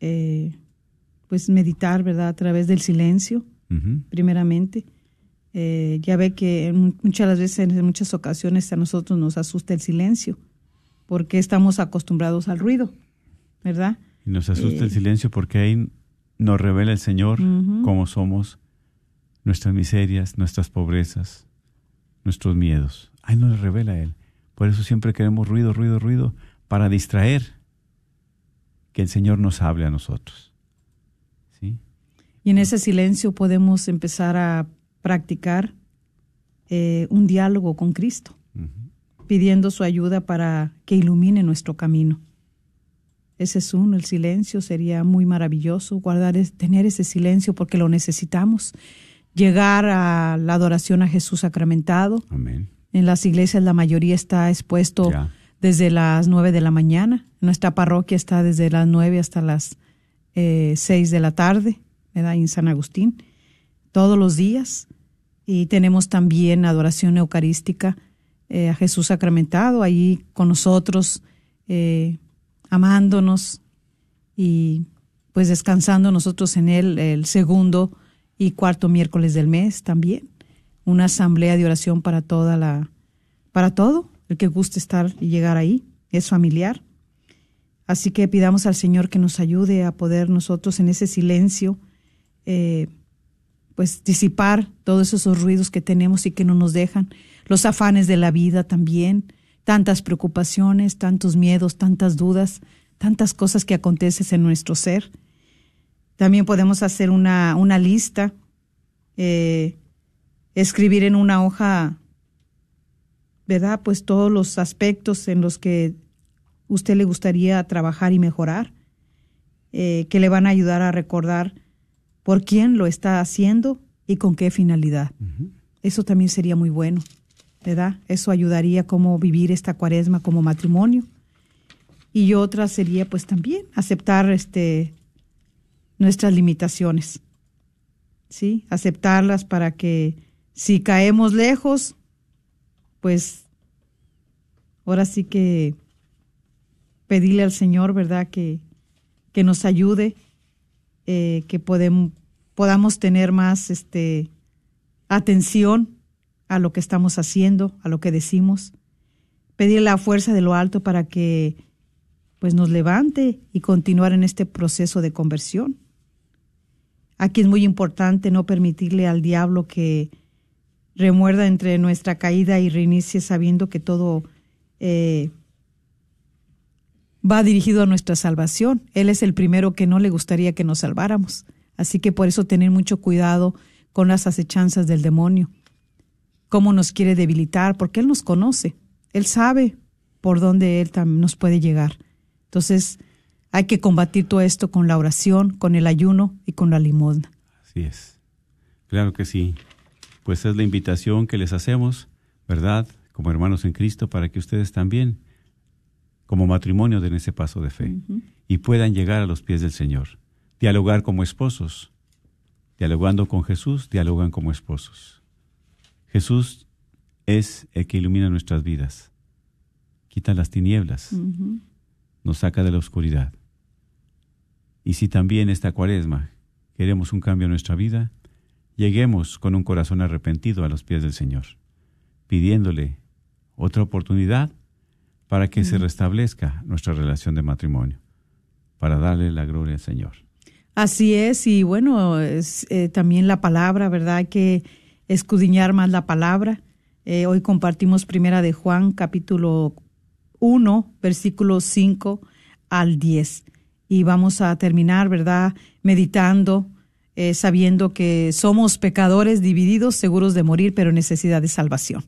eh, pues meditar, ¿verdad? A través del silencio, primeramente. Eh, ya ve que muchas veces, en muchas ocasiones a nosotros nos asusta el silencio, porque estamos acostumbrados al ruido, ¿verdad? Y nos asusta el silencio porque ahí nos revela el Señor cómo somos, nuestras miserias, nuestras pobrezas, nuestros miedos. Ahí nos revela Él. Por eso siempre queremos ruido, ruido, ruido, para distraer que el Señor nos hable a nosotros. Y en ese silencio podemos empezar a practicar eh, un diálogo con Cristo, pidiendo su ayuda para que ilumine nuestro camino. Ese es uno, el silencio sería muy maravilloso, guardar, tener ese silencio porque lo necesitamos llegar a la adoración a Jesús sacramentado. Amén. En las iglesias la mayoría está expuesto desde las nueve de la mañana. Nuestra parroquia está desde las nueve hasta las eh, seis de la tarde, En San Agustín, todos los días. Y tenemos también adoración eucarística eh, a Jesús sacramentado, ahí con nosotros, eh, amándonos y pues descansando nosotros en él el segundo y cuarto miércoles del mes también. Una asamblea de oración para toda la, para todo, el que guste estar y llegar ahí, es familiar. Así que pidamos al Señor que nos ayude a poder nosotros en ese silencio, eh, pues disipar todos esos ruidos que tenemos y que no nos dejan, los afanes de la vida también, tantas preocupaciones, tantos miedos, tantas dudas, tantas cosas que acontecen en nuestro ser. También podemos hacer una, una lista, eh, escribir en una hoja, ¿verdad? Pues todos los aspectos en los que usted le gustaría trabajar y mejorar, eh, que le van a ayudar a recordar por quién lo está haciendo y con qué finalidad. Eso también sería muy bueno, ¿verdad? Eso ayudaría a cómo vivir esta cuaresma como matrimonio. Y otra sería pues también aceptar este nuestras limitaciones, ¿sí? Aceptarlas para que si caemos lejos, pues ahora sí que pedirle al Señor, ¿verdad? Que, que nos ayude, eh, que podamos tener más este, atención a lo que estamos haciendo, a lo que decimos. Pedir la fuerza de lo alto para que pues nos levante y continuar en este proceso de conversión. Aquí es muy importante no permitirle al diablo que remuerda entre nuestra caída y reinicie sabiendo que todo eh, va dirigido a nuestra salvación. Él es el primero que no le gustaría que nos salváramos. Así que por eso tener mucho cuidado con las acechanzas del demonio. Cómo nos quiere debilitar, porque Él nos conoce. Él sabe por dónde Él nos puede llegar. Entonces, hay que combatir todo esto con la oración, con el ayuno y con la limosna. Así es. Claro que sí. Pues es la invitación que les hacemos, ¿verdad? Como hermanos en Cristo, para que ustedes también, como matrimonio, den ese paso de fe y puedan llegar a los pies del Señor. Dialogar como esposos. Dialogando con Jesús, dialogan como esposos. Jesús es el que ilumina nuestras vidas. Quita las tinieblas. Nos saca de la oscuridad. Y si también esta cuaresma queremos un cambio en nuestra vida, lleguemos con un corazón arrepentido a los pies del Señor, pidiéndole otra oportunidad para que se restablezca nuestra relación de matrimonio, para darle la gloria al Señor. Así es, y bueno, es, eh, también la palabra, ¿verdad? Hay que escudriñar más la palabra. Eh, hoy compartimos Primera de Juan, capítulo 1, versículos 5 al 10. Y vamos a terminar, ¿verdad? Meditando, eh, sabiendo que somos pecadores divididos, seguros de morir, pero en necesidad de salvación.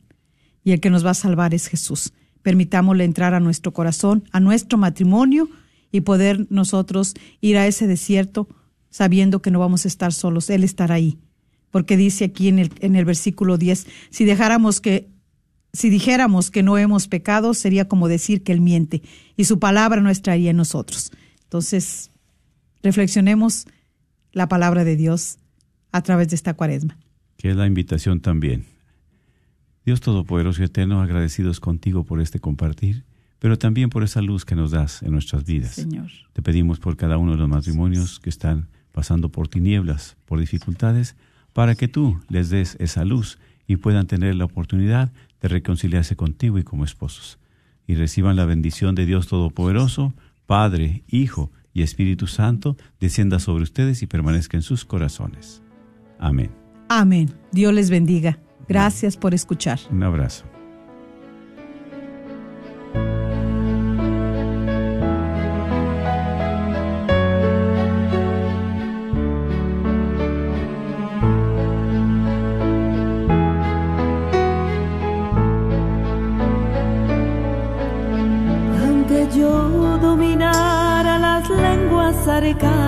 Y el que nos va a salvar es Jesús. Permitámosle entrar a nuestro corazón, a nuestro matrimonio y poder nosotros ir a ese desierto sabiendo que no vamos a estar solos. Él estará ahí. Porque dice aquí en el, en el versículo 10, si dejáramos que si dijéramos que no hemos pecado, sería como decir que Él miente y su palabra no estaría en nosotros. Entonces, reflexionemos la palabra de Dios a través de esta cuaresma. Que es la invitación también. Dios Todopoderoso y Eterno, agradecidos contigo por este compartir, pero también por esa luz que nos das en nuestras vidas. Señor. Te pedimos por cada uno de los matrimonios que están pasando por tinieblas, por dificultades, para que tú les des esa luz y puedan tener la oportunidad de reconciliarse contigo y como esposos. Y reciban la bendición de Dios Todopoderoso, Padre, Hijo y Espíritu Santo, descienda sobre ustedes y permanezca en sus corazones. Amén. Amén. Dios les bendiga. Gracias por escuchar. Un abrazo. Aunque yo dominara las lenguas arcanas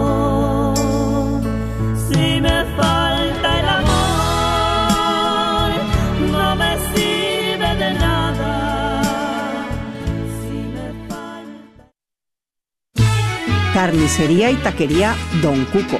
Carnicería y Taquería Don Cuco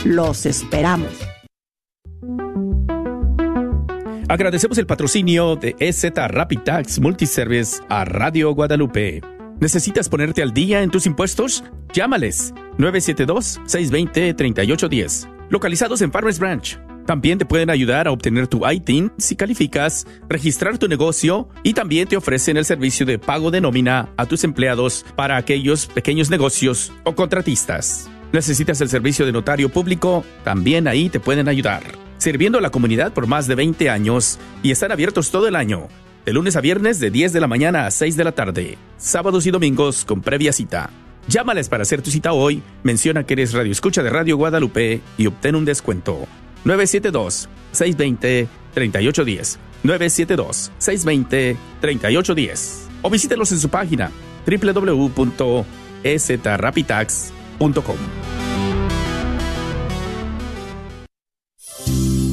Los esperamos. Agradecemos el patrocinio de EZ Rapid Tax Multiservice a Radio Guadalupe. ¿Necesitas ponerte al día en tus impuestos? Llámales 972-620-3810. Localizados en Farmers Branch. También te pueden ayudar a obtener tu ITIN si calificas, registrar tu negocio y también te ofrecen el servicio de pago de nómina a tus empleados para aquellos pequeños negocios o contratistas. ¿Necesitas el servicio de notario público? También ahí te pueden ayudar. Sirviendo a la comunidad por más de 20 años y están abiertos todo el año. De lunes a viernes de 10 de la mañana a 6 de la tarde. Sábados y domingos con previa cita. Llámales para hacer tu cita hoy, menciona que eres Radio Escucha de Radio Guadalupe y obtén un descuento. 972-620-3810. 972-620-3810. O visítelos en su página www.ezrapitax.com www.radiomaría.com.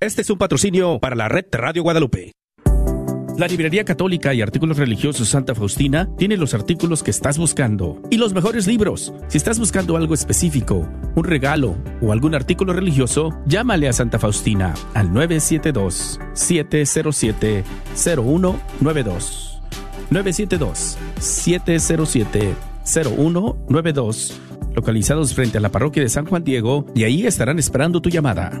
Este es un patrocinio para la red Radio Guadalupe. La Librería Católica y Artículos Religiosos Santa Faustina tiene los artículos que estás buscando y los mejores libros. Si estás buscando algo específico, un regalo o algún artículo religioso, llámale a Santa Faustina al 972-707-0192. 972-707-0192. Localizados frente a la parroquia de San Juan Diego y ahí estarán esperando tu llamada.